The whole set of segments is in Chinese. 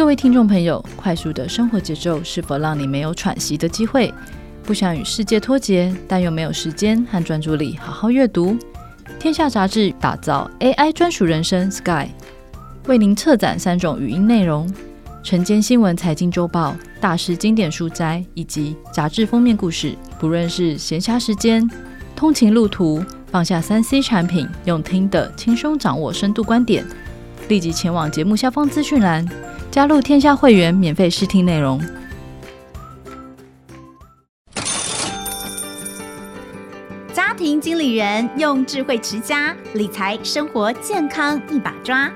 各位听众朋友，快速的生活节奏是否让你没有喘息的机会？不想与世界脱节，但又没有时间和专注力好好阅读？天下杂志打造 AI 专属人生 Sky，为您策展三种语音内容：晨间新闻、财经周报、大师经典书摘以及杂志封面故事。不论是闲暇时间、通勤路途，放下三 C 产品，用听的轻松掌握深度观点，立即前往节目下方资讯栏。加入天下会员，免费试听内容。家庭经理人用智慧持家，理财生活健康一把抓。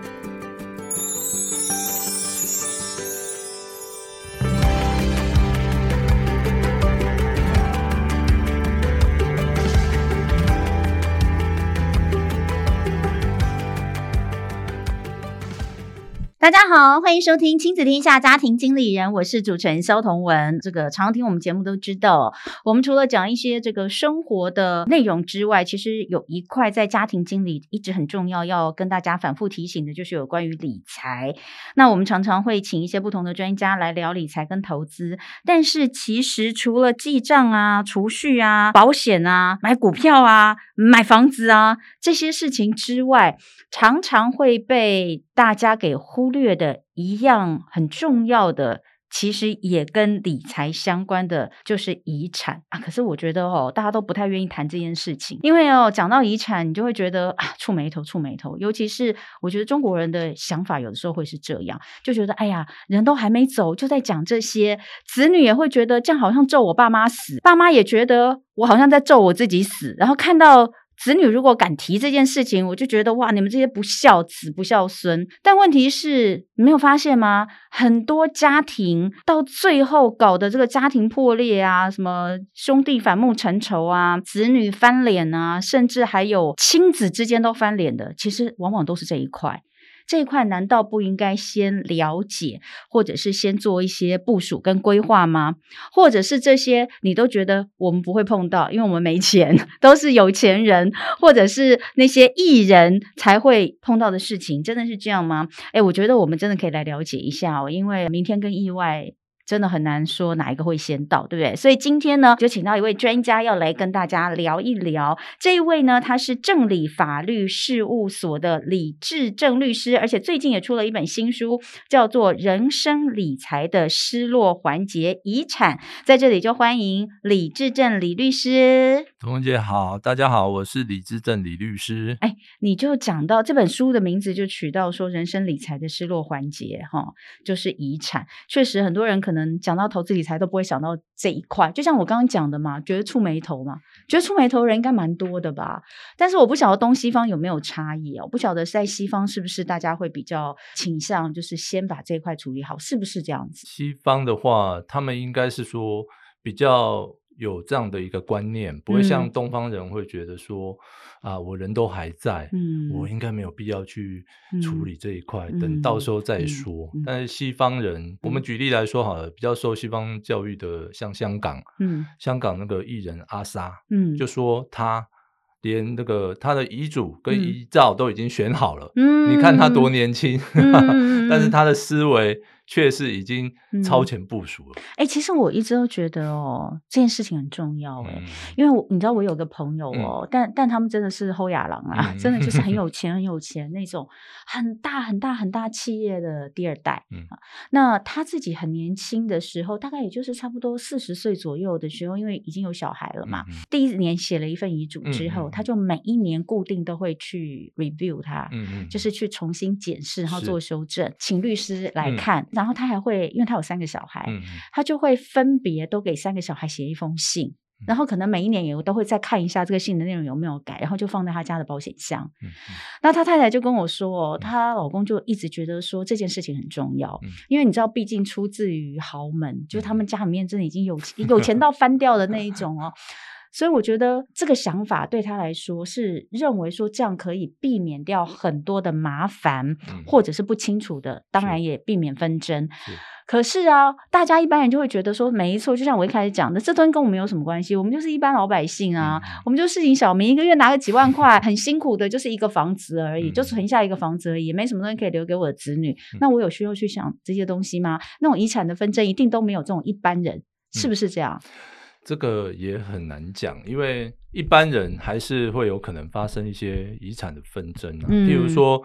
大家好，欢迎收听亲子天下家庭经理人，我是主持人萧同文。这个常听我们节目都知道，我们除了讲一些这个生活的内容之外，其实有一块在家庭经理一直很重要，要跟大家反复提醒的，就是有关于理财。那我们常常会请一些不同的专家来聊理财跟投资，但是其实除了记账啊、储蓄啊、保险啊、买股票啊、买房子啊这些事情之外，常常会被大家给忽略的一样很重要的，其实也跟理财相关的，就是遗产啊。可是我觉得哦，大家都不太愿意谈这件事情，因为哦，讲到遗产，你就会觉得啊，触霉头，触霉头。尤其是我觉得中国人的想法有的时候会是这样，就觉得哎呀，人都还没走，就在讲这些，子女也会觉得这样好像咒我爸妈死，爸妈也觉得我好像在咒我自己死，然后看到。子女如果敢提这件事情，我就觉得哇，你们这些不孝子、不孝孙。但问题是，你没有发现吗？很多家庭到最后搞的这个家庭破裂啊，什么兄弟反目成仇啊，子女翻脸啊，甚至还有亲子之间都翻脸的，其实往往都是这一块。这一块难道不应该先了解，或者是先做一些部署跟规划吗？或者是这些你都觉得我们不会碰到，因为我们没钱，都是有钱人，或者是那些艺人才会碰到的事情，真的是这样吗？诶，我觉得我们真的可以来了解一下哦，因为明天跟意外。真的很难说哪一个会先到，对不对？所以今天呢，就请到一位专家要来跟大家聊一聊。这一位呢，他是正理法律事务所的李志正律师，而且最近也出了一本新书，叫做《人生理财的失落环节：遗产》。在这里就欢迎李志正李律师。彤姐好，大家好，我是李志正李律师。哎，你就讲到这本书的名字就取到说人生理财的失落环节，哈，就是遗产。确实，很多人可能。讲到投资理财都不会想到这一块，就像我刚刚讲的嘛，觉得触眉头嘛，觉得触眉头人应该蛮多的吧。但是我不晓得东西方有没有差异哦，不晓得在西方是不是大家会比较倾向就是先把这一块处理好，是不是这样子？西方的话，他们应该是说比较。有这样的一个观念，不会像东方人会觉得说，嗯、啊，我人都还在，嗯，我应该没有必要去处理这一块，嗯、等到时候再说。但是西方人，嗯、我们举例来说好了，比较受西方教育的，像香港，嗯，香港那个艺人阿 Sa，嗯，就说他连那个他的遗嘱跟遗照都已经选好了，嗯，你看他多年轻，嗯、但是他的思维。确实已经超前部署了。哎、嗯欸，其实我一直都觉得哦，这件事情很重要哎，嗯、因为我你知道我有个朋友哦，嗯、但但他们真的是后亚郎啊，嗯、真的就是很。有钱很有钱那种很大很大很大企业的第二代。嗯，那他自己很年轻的时候，大概也就是差不多四十岁左右的时候，因为已经有小孩了嘛，嗯、第一年写了一份遗嘱之后，嗯、他就每一年固定都会去 review 他，嗯、就是。去重新检视，然后做修正，请律师。来看。嗯然后他还会，因为他有三个小孩，嗯、他就会分别都给三个小孩写一封信，嗯、然后可能每一年也都会再看一下这个信的内容有没有改，然后就放在他家的保险箱。那他太太就跟我说，她、嗯、老公就一直觉得说这件事情很重要，嗯、因为你知道，毕竟出自于豪门，嗯、就是他们家里面真的已经有有钱到翻掉的那一种哦。所以我觉得这个想法对他来说是认为说这样可以避免掉很多的麻烦，嗯、或者是不清楚的，当然也避免纷争。可是啊，大家一般人就会觉得说，没错，就像我一开始讲的，这东西跟我们有什么关系？我们就是一般老百姓啊，嗯、我们就市井小民，一个月拿个几万块，很辛苦的，就是一个房子而已，嗯、就存下一个房子而已，也没什么东西可以留给我的子女。嗯、那我有需要去想这些东西吗？那种遗产的纷争一定都没有这种一般人，是不是这样？嗯、这个也很难讲，因为一般人还是会有可能发生一些遗产的纷争啊，嗯、譬如说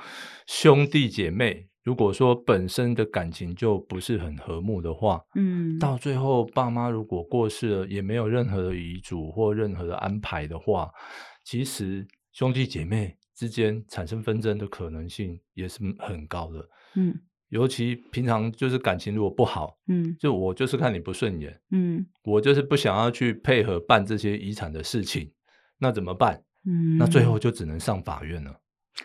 兄弟姐妹。如果说本身的感情就不是很和睦的话，嗯，到最后爸妈如果过世了，也没有任何的遗嘱或任何的安排的话，其实兄弟姐妹之间产生纷争的可能性也是很高的，嗯，尤其平常就是感情如果不好，嗯，就我就是看你不顺眼，嗯，我就是不想要去配合办这些遗产的事情，那怎么办？嗯，那最后就只能上法院了。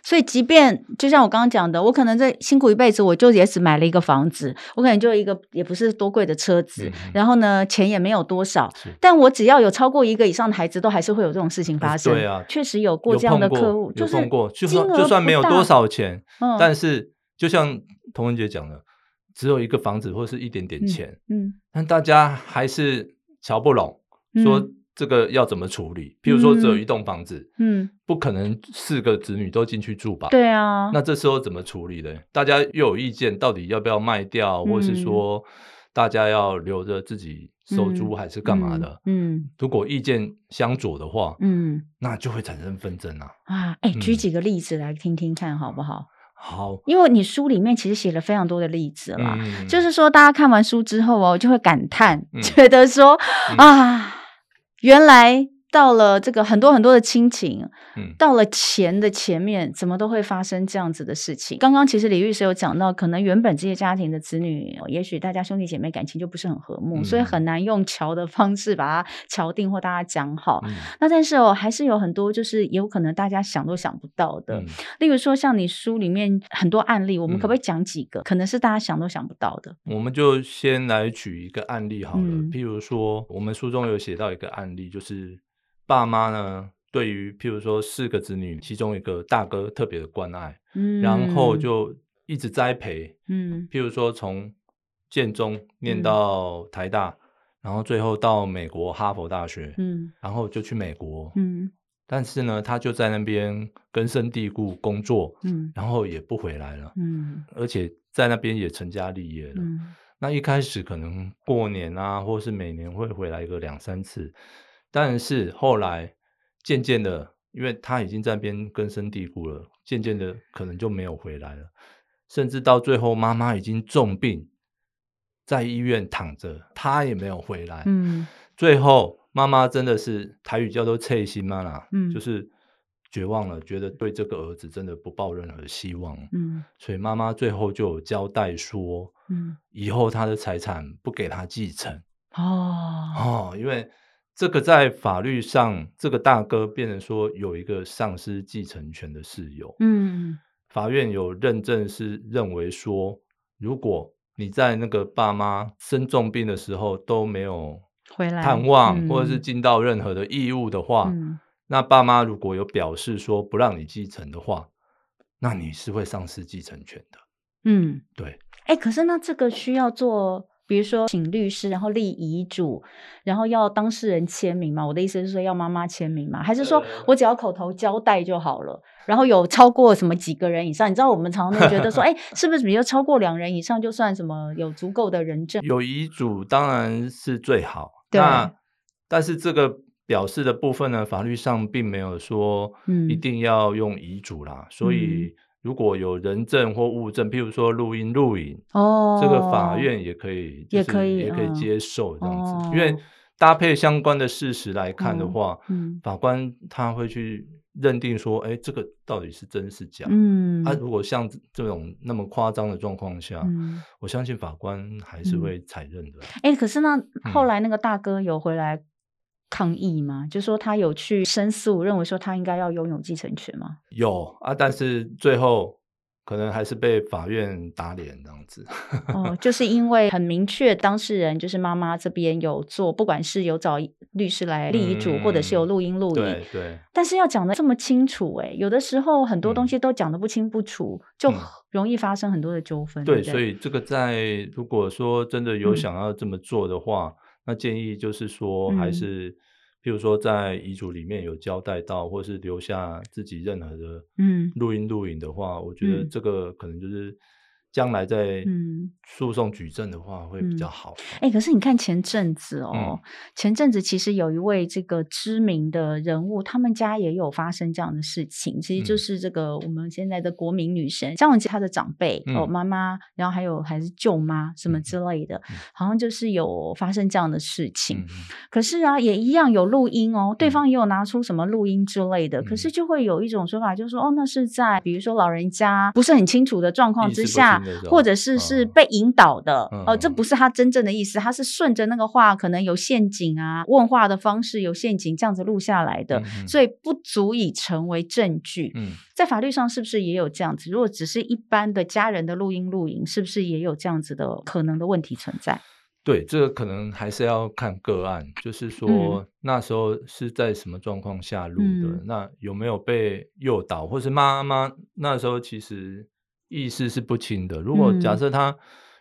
所以，即便就像我刚刚讲的，我可能这辛苦一辈子，我就也只买了一个房子，我可能就一个也不是多贵的车子，嗯、然后呢，钱也没有多少，但我只要有超过一个以上的孩子，都还是会有这种事情发生。对啊，确实有过这样的客户，就是就算就算没有多少钱，嗯、但是就像童文杰讲的，只有一个房子或是一点点钱，嗯，嗯但大家还是瞧不拢，说。嗯这个要怎么处理？譬如说，只有一栋房子，嗯，不可能四个子女都进去住吧？对啊，那这时候怎么处理呢？大家又有意见，到底要不要卖掉，嗯、或是说大家要留着自己收租，还是干嘛的？嗯，嗯如果意见相左的话，嗯，那就会产生纷争啊！啊，哎，举几个例子来听听看好不好？好，因为你书里面其实写了非常多的例子啦，嗯、就是说大家看完书之后哦，就会感叹，嗯、觉得说、嗯、啊。原来到了这个很多很多的亲情，嗯，到了钱的前面，怎么都会发生这样子的事情。刚刚其实李律师有讲到，可能原本这些家庭的子女，也许大家兄弟姐妹感情就不是很和睦，嗯、所以很难用桥的方式把它桥定或大家讲好。嗯、那但是哦，还是有很多就是有可能大家想都想不到的，嗯、例如说像你书里面很多案例，我们可不可以讲几个？嗯、可能是大家想都想不到的。我们就先来举一个案例好了，嗯、譬如说我们书中有写到一个案例，就是。爸妈呢，对于譬如说四个子女，其中一个大哥特别的关爱，嗯，然后就一直栽培，嗯，譬如说从建中念到台大，嗯、然后最后到美国哈佛大学，嗯，然后就去美国，嗯，但是呢，他就在那边根深蒂固工作，嗯，然后也不回来了，嗯，而且在那边也成家立业了，嗯，那一开始可能过年啊，或是每年会回来一个两三次。但是后来渐渐的，因为他已经在那边根深蒂固了，渐渐的可能就没有回来了，甚至到最后妈妈已经重病，在医院躺着，他也没有回来。嗯，最后妈妈真的是台语叫做脆心妈啦，嗯，就是绝望了，觉得对这个儿子真的不抱任何希望。嗯，所以妈妈最后就有交代说，嗯，以后他的财产不给他继承。哦哦，因为。这个在法律上，这个大哥变成说有一个丧失继承权的事由。嗯，法院有认证是认为说，如果你在那个爸妈生重病的时候都没有回来探望，或者是尽到任何的义务的话，嗯、那爸妈如果有表示说不让你继承的话，那你是会丧失继承权的。嗯，对。哎，可是那这个需要做。比如说，请律师，然后立遗嘱，然后要当事人签名嘛？我的意思是说，要妈妈签名嘛？还是说我只要口头交代就好了？然后有超过什么几个人以上？你知道我们常常觉得说，哎，是不是比如超过两人以上就算什么有足够的人证？有遗嘱当然是最好。对。那但是这个表示的部分呢，法律上并没有说一定要用遗嘱啦，嗯、所以。如果有人证或物证，譬如说录音录影，哦，这个法院也可以，也可以，也可以接受这样子。哦、因为搭配相关的事实来看的话，嗯，法官他会去认定说，哎，这个到底是真是假？嗯，啊，如果像这种那么夸张的状况下，嗯，我相信法官还是会采认的。哎、嗯，可是那后来那个大哥有回来抗议吗？就说他有去申诉，认为说他应该要拥有继承权吗？有啊，但是最后可能还是被法院打脸这样子。哦，就是因为很明确，当事人就是妈妈这边有做，不管是有找律师来立遗嘱，嗯、或者是有录音录影，对对。但是要讲的这么清楚，哎，有的时候很多东西都讲的不清不楚，嗯、就容易发生很多的纠纷。对，对，所以这个在如果说真的有想要这么做的话，嗯、那建议就是说还是。嗯譬如说，在遗嘱里面有交代到，或是留下自己任何的录音录影的话，嗯、我觉得这个可能就是。将来在诉讼举证的话会比较好。哎、嗯嗯欸，可是你看前阵子哦，嗯、前阵子其实有一位这个知名的人物，他们家也有发生这样的事情。其实就是这个我们现在的国民女神张文琪，她的长辈、嗯、哦妈妈，然后还有还是舅妈什么之类的，嗯、好像就是有发生这样的事情。嗯、可是啊，也一样有录音哦，对方也有拿出什么录音之类的。嗯、可是就会有一种说法，就是说哦，那是在比如说老人家不是很清楚的状况之下。或者是是被引导的，哦、这不是他真正的意思，他是顺着那个话，可能有陷阱啊，问话的方式有陷阱，这样子录下来的，所以不足以成为证据。嗯，在法律上是不是也有这样子？如果只是一般的家人的录音录影，是不是也有这样子的可能的问题存在？对，这个可能还是要看个案，就是说、嗯、那时候是在什么状况下录的，嗯、那有没有被诱导，或是妈妈那时候其实。意识是不清的。如果假设他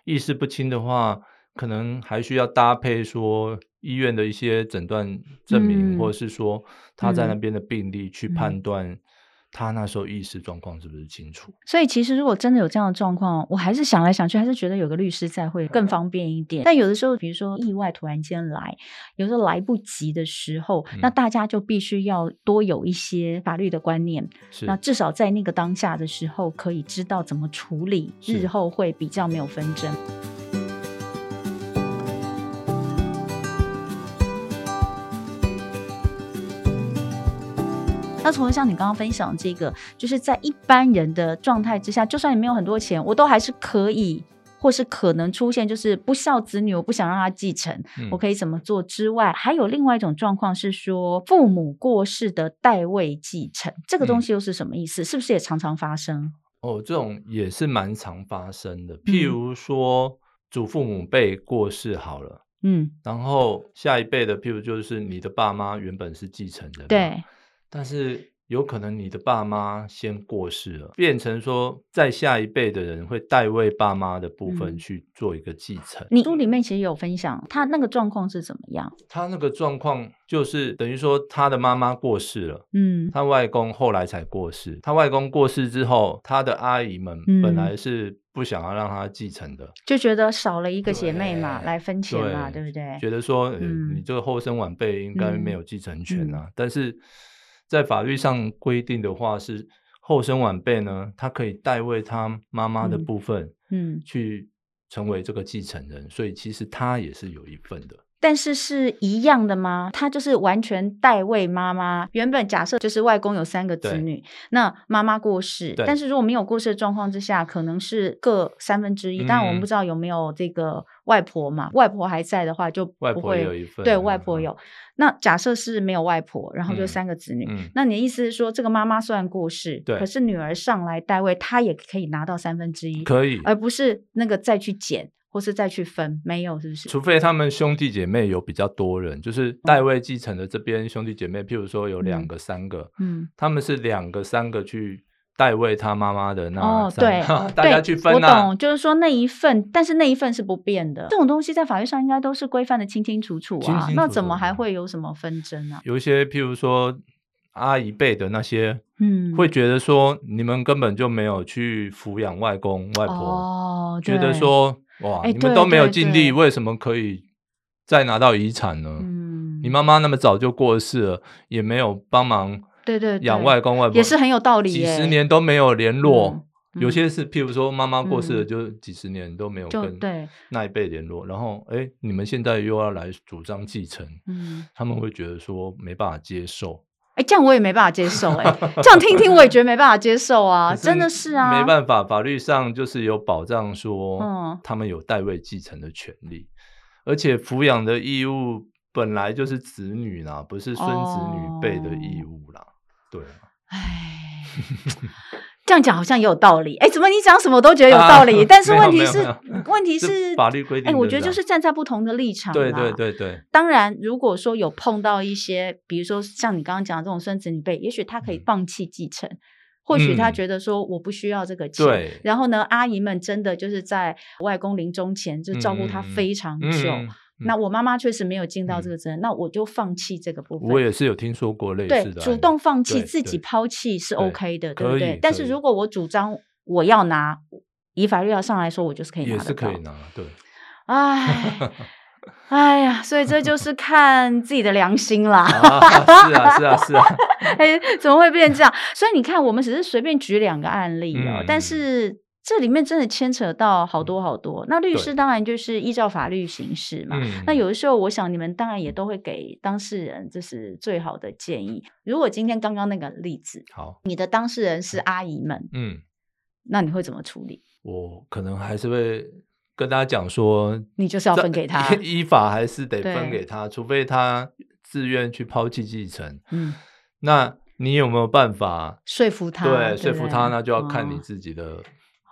意识不清的话，嗯、可能还需要搭配说医院的一些诊断证明，嗯、或者是说他在那。边的病例去判断他那时候意识状况是不是清楚。所以，其实如果真的有这样的状况，我还是想来想去，还是觉得有个律师在会更方便一点。嗯、但有的时候，比如说意外突然间来，有时候来不及的时候，嗯、那大家就必须要多有一些法律的观念。那至少在那个当下的时候，可以知道怎么处理，日后会比较没有纷争。那除了像你刚刚分享这个，就是在一般人的状态之下，就算你没有很多钱，我都还是可以，或是可能出现就是不孝子女，我不想让他继承，嗯、我可以怎么做之外，还有另外一种状况是说父母过世的代位继承，这个东西又是什么意思？嗯、是不是也常常发生？哦，这种也是蛮常发生的。譬如说，嗯、祖父母辈过世好了，嗯，然后下一辈的，譬如就是你的爸妈原本是继承的，对。但是有可能你的爸妈先过世了，变成说在下一辈的人会代为爸妈的部分去做一个继承。嗯、你书里面其实有分享他那个状况是怎么样？他那个状况就是等于说他的妈妈过世了，嗯，他外公后来才过世。他外公过世之后，他的阿姨们本来是不想要让他继承的，就觉得少了一个姐妹嘛，来分钱嘛，对，对不对？觉得说，嗯、你这个后生晚辈应该没有继承权啊，但是。在法律上规定的话，是后生晚辈呢，他可以代为他妈妈的部分，嗯，去成为这个继承人，嗯、所以其实他也是有一份的。但是是一样的吗？他就是完全代位妈妈。原本假设就是外公有三个子女，那妈妈过世，但是如果没有过世的状况之下，可能是各三分之一。当然、嗯、我们不知道有没有这个外婆嘛？外婆还在的话，就不会外婆有一份。对，外婆有。嗯、那假设是没有外婆，然后就三个子女。嗯、那你的意思是说，这个妈妈虽然过世，对可是女儿上来代位，她也可以拿到三分之一，可以，而不是那个再去减。或是再去分，没有是不是？除非他们兄弟姐妹有比较多人，就是代位继承的这边兄弟姐妹，譬如说有两个、三个，嗯，他们是两个、三个去代位他妈妈的那哦，对，大家去分。我懂，就是说那一份，但是那一份是不变的。这种东西在法律上应该都是规范的清清楚楚啊，那怎么还会有什么纷争啊？有一些譬如说阿姨辈的那些，嗯，会觉得说你们根本就没有去抚养外公外婆，哦，觉得说。哇！欸、你们都没有尽力，为什么可以再拿到遗产呢？嗯，你妈妈那么早就过世了，也没有帮忙，对对，养外公外婆也是很有道理。几十年都没有联络，有些是，譬如说妈妈过世了，就几十年都没有跟那一辈联络。然后，哎、欸，你们现在又要来主张继承，嗯，他们会觉得说没办法接受。哎，这样我也没办法接受哎，这样听听我也觉得没办法接受啊，真的是啊，没办法，法律上就是有保障说，嗯，他们有代位继承的权利，而且抚养的义务本来就是子女啦，不是孙子女辈的义务啦，对啊，哎。这这样讲好像也有道理。哎，怎么你讲什么都觉得有道理？啊、但是问题是，问题是，是法律规定。哎，我觉得就是站在不同的立场。对对对对。当然，如果说有碰到一些，比如说像你刚刚讲的这种孙子女辈，也许他可以放弃继承，嗯、或许他觉得说我不需要这个钱。对。然后呢，阿姨们真的就是在外公临终前就照顾他非常久。嗯嗯那我妈妈确实没有尽到这个责任，嗯、那我就放弃这个部分。我也是有听说过类似的，对，主动放弃自己抛弃是 OK 的，对，对不对？但是如果我主张我要拿，以法律要上来说，我就是可以。也是可以拿，对。哎，哎呀，所以这就是看自己的良心啦。啊是啊，是啊，是啊。哎，怎么会变这样？所以你看，我们只是随便举两个案例哦，嗯、但是。这里面真的牵扯到好多好多。那律师当然就是依照法律行事嘛。嗯、那有的时候，我想你们当然也都会给当事人这是最好的建议。如果今天刚刚那个例子，好，你的当事人是阿姨们，嗯，那你会怎么处理？我可能还是会跟大家讲说，你就是要分给他，依法还是得分给他，除非他自愿去抛弃继承。嗯，那你有没有办法说服他？对，对说服他，那就要看你自己的。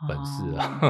哦本事啊，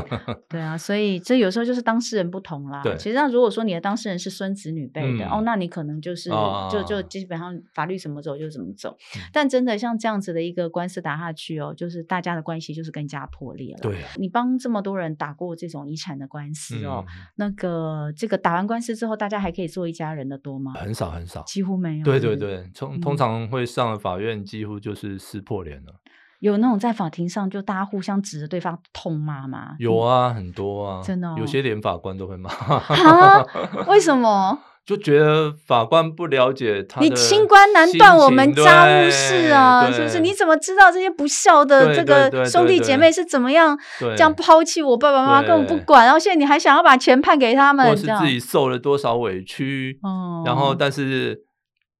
对啊，所以这有时候就是当事人不同啦。对，其实上如果说你的当事人是孙子女辈的，哦，那你可能就是就就基本上法律怎么走就怎么走。但真的像这样子的一个官司打下去哦，就是大家的关系就是更加破裂了。对，啊你帮这么多人打过这种遗产的官司哦，那个这个打完官司之后，大家还可以做一家人的多吗？很少很少，几乎没有。对对对，通通常会上了法院，几乎就是撕破脸了。有那种在法庭上就大家互相指着对方痛骂吗？有啊，很多啊，真的，哦，有些连法官都会骂。啊？为什么？就觉得法官不了解他。你清官难断我们家务事啊，是不是？你怎么知道这些不孝的这个兄弟姐妹是怎么样这样抛弃我爸爸妈妈，根本不管，然后现在你还想要把钱判给他们？或是自己受了多少委屈？哦，然后但是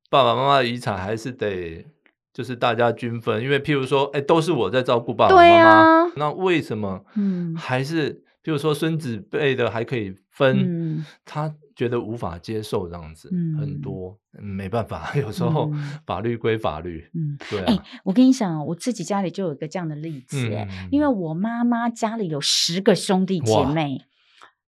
爸爸妈妈的遗产还是得。就是大家均分，因为譬如说，哎，都是我在照顾爸爸妈妈，啊，那为什么，嗯，还是譬如说孙子辈的还可以分，嗯，他觉得无法接受这样子，嗯，很多没办法，有时候法律归法律，嗯，对啊。哎，我跟你讲，我自己家里就有一个这样的例子，嗯，因为我妈妈家里有十个兄弟姐妹。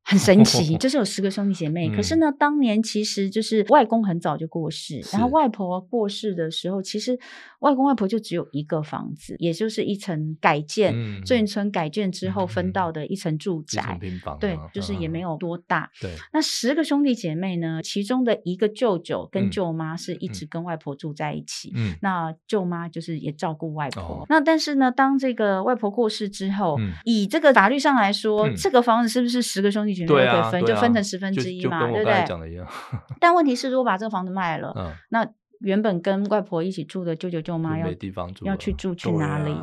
很神奇，就是有十个兄弟姐妹。可是呢，当年其实就是外公很早就过世，然后外婆过世的时候，其实外公外婆就只有一个房子，也就是一层改建，眷村村改建之后分到的一层住宅，对，就是也没有多大。对，那十个兄弟姐妹呢，其中的一个舅舅跟舅妈是一直。跟外婆住在一起，嗯，那舅妈就是也照顾外婆。那但是呢，当这个外婆过世之后，以这个法律上来说，这个房子是不是十个兄弟？对啊，分就分成十分之一嘛，对不对？但问题是，如果把这个房子卖了，那原本跟外婆一起住的舅舅舅妈要没地方住，要去住去哪里？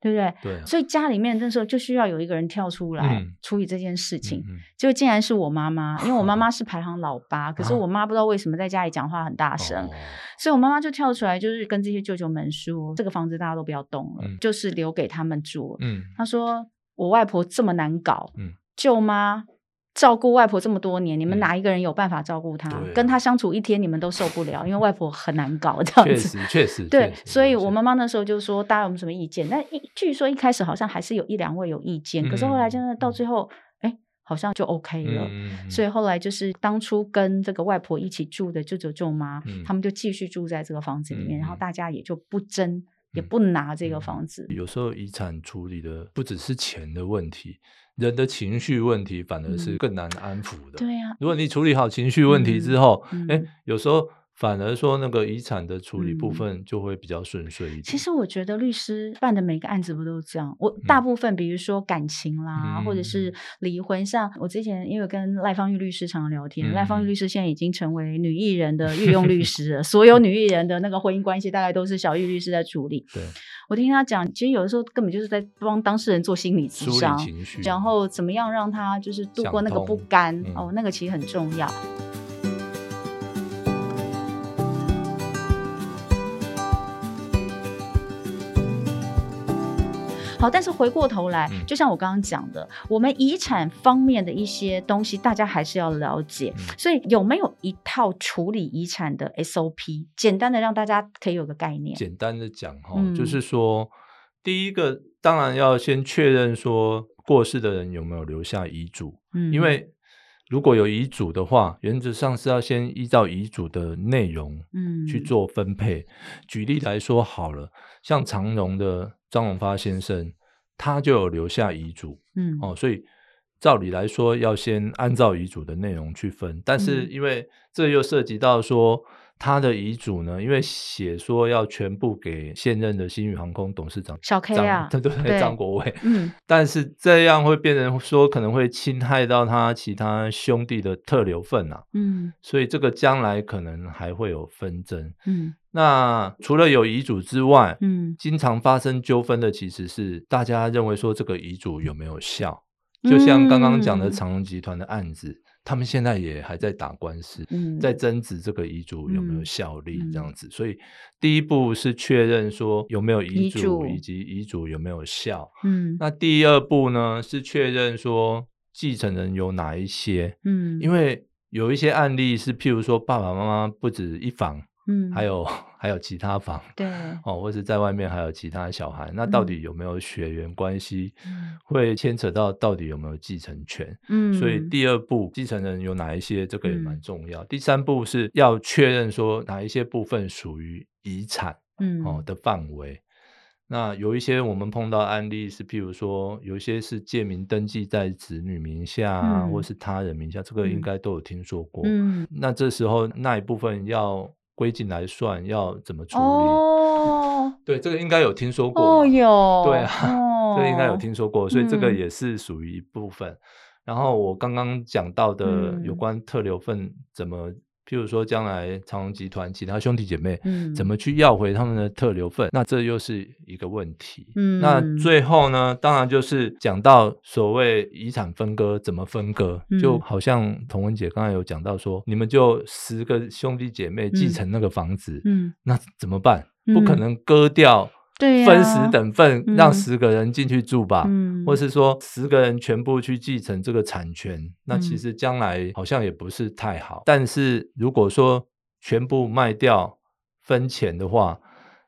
对不对？对。所以家里面那时候就需要有一个人跳出来处理这件事情。就竟然是我妈妈，因为我妈 妈是排行老八，可是我妈不知道为什么在家里讲话很大声，所以我妈妈就跳出来，就是跟这些舅舅们说：“这个房子大家都不要动了，就是留给他们住。”嗯，她说：“我外婆这么难搞，嗯，舅妈。”照顾外婆这么多年，你们哪一个人有办法照顾她？嗯、跟她相处一天，你们都受不了，因为外婆很难搞，这样子。确实，确实。对，所以我妈妈那时候就说：“大家有没有什么意见？”但一据说一开始好像还是有一两位有意见，嗯、可是后来真的到最后，哎、欸，好像就 OK 了。嗯、所以后来就是当初跟这个外婆一起住的舅舅舅妈，嗯、他们就继续住在这个房子里面，嗯、然后大家也就不争，也不拿这个房子。有时候遗产处理的不只是钱的问题。人的情绪问题反而是更难安抚的。对呀，如果你处理好情绪问题之后，哎，有时候反而说那个遗产的处理部分就会比较顺遂一点。其实我觉得律师办的每个案子不都这样？我大部分比如说感情啦，或者是离婚，像我之前因为跟赖芳玉律师常常聊天，赖芳玉律师现在已经成为女艺人的御用律师了，所有女艺人的那个婚姻关系大概都是小玉律师在处理。对。我听他讲，其实有的时候根本就是在帮当事人做心理咨商，然后怎么样让他就是度过那个不甘哦，那个其实很重要。好，但是回过头来，就像我刚刚讲的，嗯、我们遗产方面的一些东西，大家还是要了解。嗯、所以有没有一套处理遗产的 SOP？简单的让大家可以有个概念。简单的讲哈，嗯、就是说，第一个当然要先确认说过世的人有没有留下遗嘱，嗯，因为如果有遗嘱的话，原则上是要先依照遗嘱的内容，嗯，去做分配。嗯、举例来说好了，像长荣的张荣发先生，他就有留下遗嘱，嗯，哦，所以照理来说要先按照遗嘱的内容去分，但是因为这又涉及到说。他的遗嘱呢？因为写说要全部给现任的新宇航空董事长小 K 啊，对对对，张国伟。嗯，但是这样会变成说可能会侵害到他其他兄弟的特留份啊。嗯，所以这个将来可能还会有纷争。嗯，那除了有遗嘱之外，嗯，经常发生纠纷的其实是大家认为说这个遗嘱有没有效？就像刚刚讲的长隆集团的案子。嗯他们现在也还在打官司，嗯、在争执这个遗嘱有没有效力这样子，嗯、所以第一步是确认说有没有遗嘱以及遗嘱有没有效。嗯，那第二步呢是确认说继承人有哪一些。嗯，因为有一些案例是譬如说爸爸妈妈不止一房。嗯，还有还有其他房，对，哦，或是在外面还有其他小孩，那到底有没有血缘关系？嗯，会牵扯到到底有没有继承权？嗯，所以第二步继承人有哪一些，这个也蛮重要。嗯，第三步是要确认说哪一些部分属于遗产，嗯，哦的范围。那有一些我们碰到案例是，譬如说有一些是借名登记在子女名下，嗯，或是他人名下，这个应该都有听说过。嗯，那这时候那一部分要。归进来算要怎么处理？哦，对，这个应该有听说过。哦，有。对啊，哦、这个应该有听说过，所以这个也是属于一部分。嗯、然后我刚刚讲到的有关特留份怎么。譬如说，将来长隆集团其他兄弟姐妹，怎么去要回他们的特留份？嗯、那这又是一个问题。嗯，那最后呢，当然就是讲到所谓遗产分割怎么分割，嗯、就好像童文姐刚才有讲到说，你们就十个兄弟姐妹继承那个房子，嗯，那怎么办？不可能割掉。对，分十等份，让十个人进去住吧，嗯、或是说十个人全部去继承这个产权，嗯、那其实将来好像也不是太好。但是如果说全部卖掉分钱的话，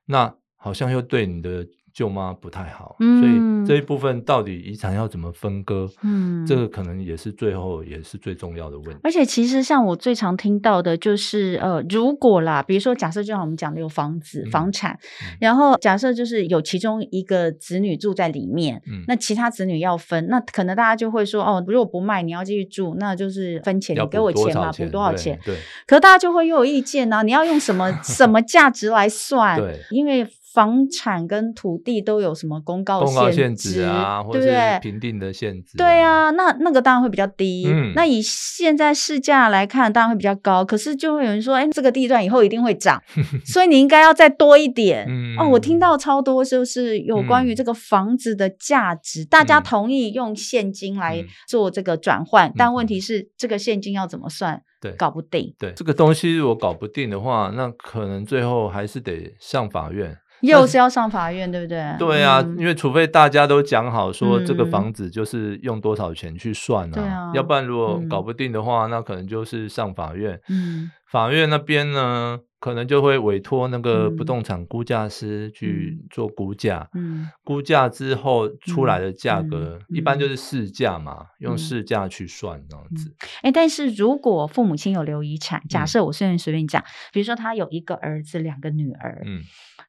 那好像又对你的。舅妈不太好，嗯、所以这一部分到底遗产要怎么分割？嗯，这个可能也是最后也是最重要的问题。而且其实像我最常听到的就是，呃，如果啦，比如说假设就像我们讲的有房子、嗯、房产，嗯、然后假设就是有其中一个子女住在里面，嗯，那其他子女要分，那可能大家就会说，哦，如果不卖，你要继续住，那就是分钱，你给我钱嘛，补多少钱？对。对可是大家就会又有意见呢、啊，你要用什么什么价值来算？对，因为。房产跟土地都有什么公告限制，公告限制啊，或者是评定的限制啊？对啊，那那个当然会比较低。嗯，那以现在市价来看，当然会比较高。可是就会有人说，哎，这个地段以后一定会涨，所以你应该要再多一点。嗯，哦，我听到超多就是有关于这个房子的价值，嗯，大家同意用现金来做这个转换，嗯，但问题是这个现金要怎么算？对，搞不定。对，这个东西如果搞不定的话，那可能最后还是得上法院。又是要上法院，对不对？对啊，因为除非大家都讲好说这个房子就是用多少钱去算啊，要不然如果搞不定的话，那可能就是上法院。嗯，法院那边呢，可能就会委托那个不动产估价师去做估价。嗯，估价之后出来的价格，一般就是市价嘛，用市价去算这样子。哎，但是如果父母亲有留遗产，假设我现在随便讲，比如说他有一个儿子，两个女儿，嗯。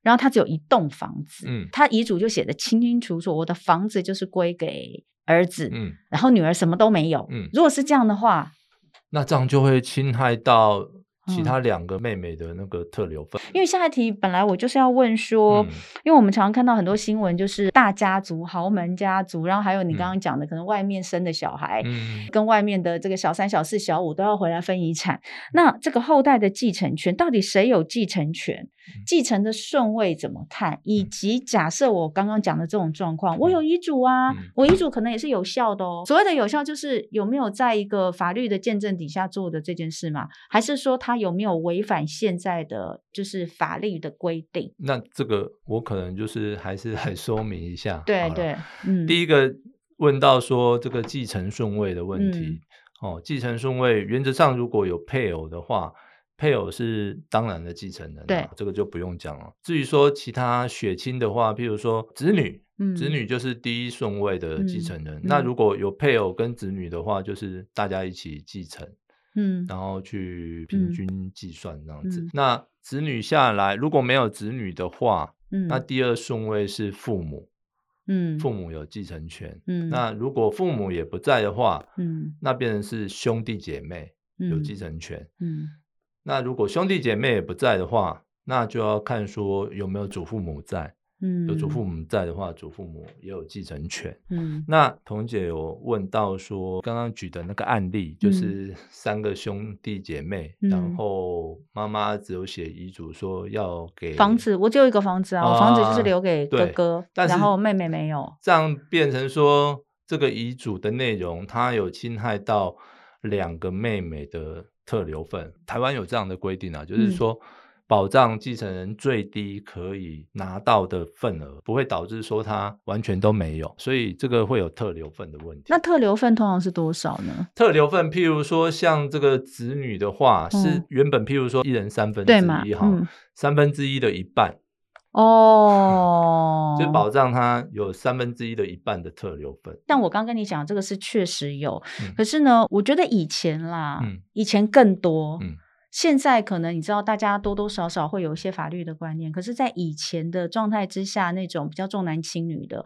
然后他只有一栋房子，嗯，他遗嘱就写得清清楚楚，我的房子就是归给儿子，嗯，然后女儿什么都没有，嗯，如果是这样的话，那这样就会侵害到。其他两个妹妹的那个特留份，因为下一题本来我就是要问说，嗯、因为我们常常看到很多新闻，就是大家族、豪门家族，然后还有你刚刚讲的，可能外面生的小孩，嗯、跟外面的这个小三、小四、小五都要回来分遗产。那这个后代的继承权，到底谁有继承权？继承的顺位怎么看？以及假设我刚刚讲的这种状况，我有遗嘱啊，我遗嘱可能也是有效的哦。所谓的有效，就是有没有在一个法律的见证底下做的这件事嘛？还是说他有没有违反现在的就是法律的规定？那这个我可能就是还是来说明一下。对对，嗯，第一个问到说这个继承顺位的问题，嗯、哦，继承顺位原则上如果有配偶的话。配偶是当然的继承人，对，这个就不用讲了。至于说其他血亲的话，譬如说子女，嗯，子女就是第一顺位的继承人。嗯、那如果有配偶跟子女的话，就是大家一起继承，嗯，然后去平均计算这样子。嗯、那子女下来如果没有子女的话，嗯，那第二顺位是父母，嗯，父母有继承权，嗯，那如果父母也不在的话，嗯，那变成是兄弟姐妹有继承权，嗯，那如果兄弟姐妹也不在的话，那就要看说有没有祖父母在。嗯，有祖父母在的话，祖父母也有继承权。嗯，那彤姐有问到说，刚刚举的那个案例，就是三个兄弟姐妹，嗯、然后妈妈只有写遗嘱说要给房子，我只有一个房子啊，啊我房子就是留给哥哥，然后妹妹没有。这样变成说，这个遗嘱的内容，它有侵害到两个妹妹的特留份。台湾有这样的规定啊，就是说。嗯保障继承人最低可以拿到的份额，不会导致说他完全都没有，所以这个会有特留份的问题。那特留份通常是多少呢？特留份，譬如说像这个子女的话，嗯、是原本譬如说一人三分之一哈，嗯、三分之一的一半哦，就保障他有三分之一的一半的特留份。但我刚跟你讲，这个是确实有，嗯、可是呢，我觉得以前啦，嗯、以前更多，嗯现在可能你知道，大家多多少少会有一些法律的观念，可是，在以前的状态之下，那种比较重男轻女的。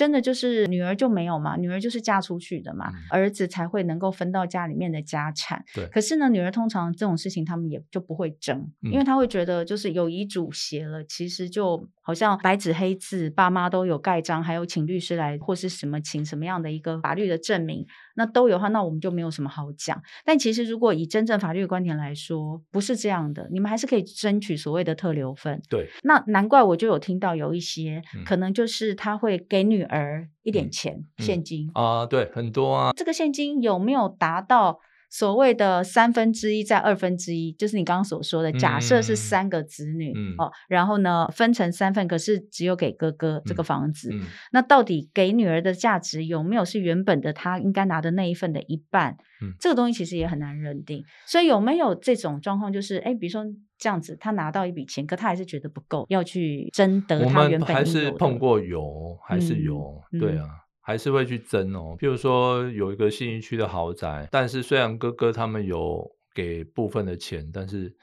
真的就是女儿就没有嘛，女儿就是嫁出去的嘛，嗯、儿子才会能够分到家里面的家产。对，可是呢，女儿通常这种事情他们也就不会争，嗯、因为他会觉得就是有遗嘱写了，其实就好像白纸黑字，爸妈都有盖章，还有请律师来或是什么请什么样的一个法律的证明，那都有的话，那我们就没有什么好讲。但其实如果以真正法律的观点来说，不是这样的，你们还是可以争取所谓的特留份。对，那难怪我就有听到有一些、嗯、可能就是他会给女儿一点钱、嗯、现金啊，对，很多啊。这个现金有没有达到所谓的三分之一在二分之一？就是你刚刚所说的，假设是三个子女、嗯、哦，然后呢分成三份，可是只有给哥哥这个房子。那到底给女儿的价值有没有是原本的他应该拿的那一份的一半？嗯、这个东西其实也很难认定。所以有没有这种状况？就是哎，比如说。这样子，他拿到一笔钱，可他还是觉得不够，要去争得他原本还是碰过有，还是有，嗯、对啊，嗯、还是会去争哦。譬如说，有一个信义区的豪宅，但是虽然哥哥他们有给部分的钱，但是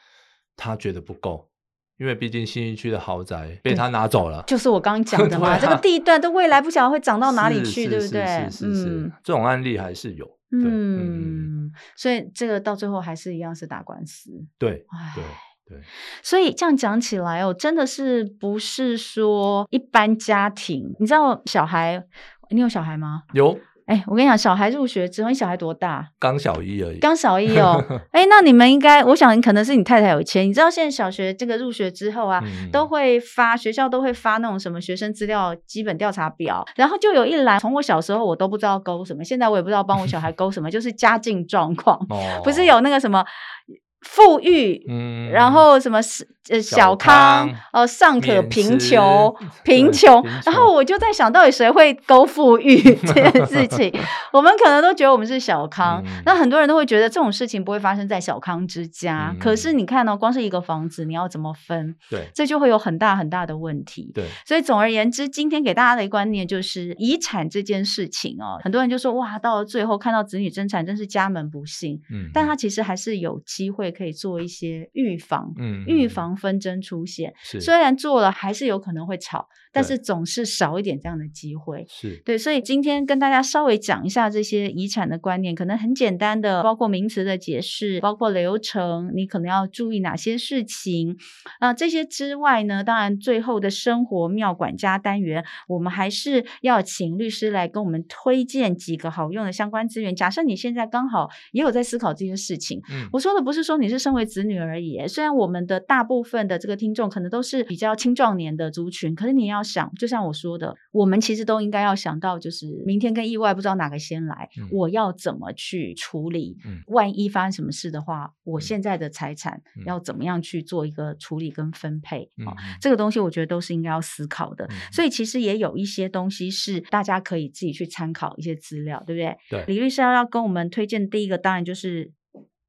他觉得不够，因为毕竟信义区的豪宅被他拿走了。就是我刚刚讲 的嘛，啊、这个地段的未来不晓得会涨到哪里去，对不对？是是是，是，是，嗯、这种案例还是有。对嗯，嗯，所以这个到最后还是一样是打官司。对，唉对。对，所以这样讲起来哦，真的是不是说一般家庭？你知道小孩，你有小孩吗？有。哎，我跟你讲，小孩入学之后，你小孩多大？刚小一而已。刚小一哦。哎，那你们应该，我想可能是你太太有钱。你知道现在小学这个入学之后啊，嗯、都会发学校都会发那种什么学生资料基本调查表，然后就有一栏，从我小时候我都不知道勾什么，现在我也不知道帮我小孩勾什么，就是家境状况。哦。不是有那个什么？富裕，嗯，然后什么是呃小康，呃尚可贫穷，贫穷，然后我就在想到底谁会勾富裕 这件事情？我们可能都觉得我们是小康，那很多人都会觉得这种事情不会发生在小康之家。可是你看呢，光是一个房子，你要怎么分？对，这就会有很大很大的问题。对，所以总而言之，今天给大家的一个观念就是遗产这件事情哦，很多人就说哇，到了最后看到子女争产，真是家门不幸。嗯，但他其实还是有机会。可以做一些预防，嗯，预防纷争出现。虽然做了还是有可能会吵。但是总是少一点这样的机会，是对，所以今天跟大家稍微讲一下这些遗产的观念，可能很简单的，包括名词的解释，包括流程，你可能要注意哪些事情啊？这些之外呢，当然最后的生活妙管家单元，我们还是要请律师来跟我们推荐几个好用的相关资源。假设你现在刚好也有在思考这些事情，嗯，我说的不是说你是身为子女而已，虽然我们的大部分的这个听众可能都是比较青壮年的族群，可是你要。想，就像我说的，我们其实都应该要想到，就是明天跟意外不知道哪个先来，嗯、我要怎么去处理？嗯、万一发生什么事的话，我现在的财产要怎么样去做一个处理跟分配？嗯哦、这个东西我觉得都是应该要思考的。嗯、所以其实也有一些东西是大家可以自己去参考一些资料，对不对？对。李律师要要跟我们推荐第一个，当然就是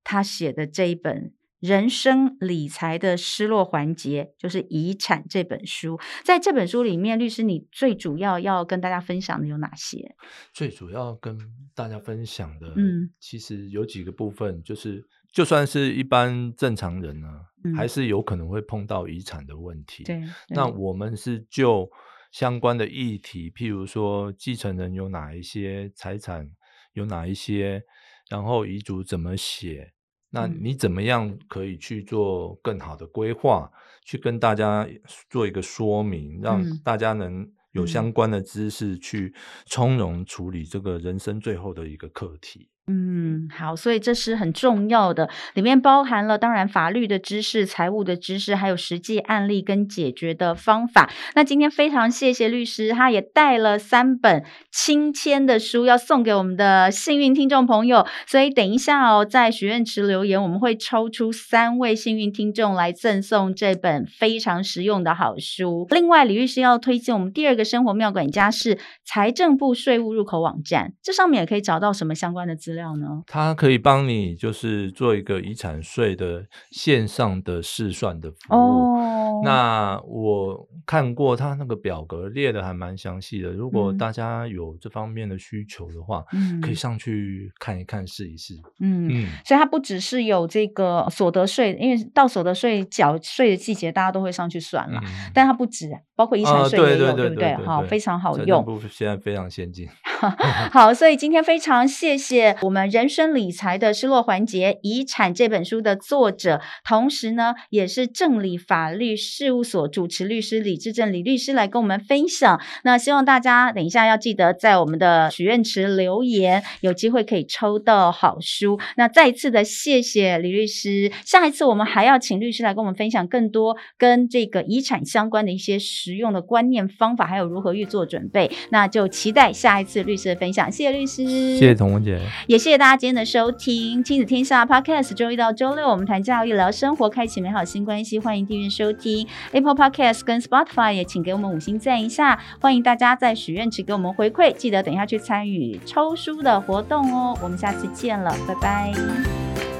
他写的这一本。人生理财的失落环节，就是遗产这本书。在这本书里面，律师你最主要要跟大家分享的有哪些？最主要跟大家分享的，嗯，其实有几个部分，就是就算是一般正常人呢，嗯，还是有可能会碰到遗产的问题。对，那我们是就相关的议题，譬如说继承人有哪一些财产，有哪一些，然后遗嘱怎么写，那你怎么样可以去做更好的规划，嗯、去跟大家做一个说明，让大家能有相关的知识去从容处理这个人生最后的一个课题。嗯，好，所以这是很重要的，里面包含了当然法律的知识、财务的知识，还有实际案例跟解决的方法。那今天非常谢谢律师，他也带了三本亲签的书要送给我们的幸运听众朋友，所以等一下哦，在许愿池留言，我们会抽出三位幸运听众来赠送这本非常实用的好书。另外，李律师要推荐我们第二个生活妙管家是财政部税务入口网站，这上面也可以找到什么相关的资料。它可以帮你就是做一个遗产税的线上的试算的服务。哦，那我看过它那个表格列的还蛮详细的。如果大家有这方面的需求的话，嗯，可以上去看一看试一试。嗯嗯，所以它不只是有这个所得税，因为到所得税缴税的季节，大家都会上去算了。嗯，但它不止，包括遗产税也有，对不对？好，非常好用。现在非常先进。好，所以今天非常谢谢我们人生理财的失落环节遗产这本书的作者，同时呢，也是正理法律事务所主持律师李志正李律师来跟我们分享。那希望大家等一下要记得在我们的许愿池留言，有机会可以抽到好书。那再一次的谢谢李律师，下一次我们还要请律师来跟我们分享更多跟这个遗产相关的一些实用的观念方法，还有如何预做准备。那就期待下一次。律师的分享，谢谢律师，谢谢童文姐，谢谢大家今天的收听《亲子天下》Podcast。周一到周六，我们谈教育、聊生活，开启美好新关系。欢迎订阅收听 Apple Podcast 跟 Spotify，也请给我们五星赞一下。欢迎大家在许愿池给我们回馈，记得等一下去参与抽书的活动哦。我们下次见了，拜拜。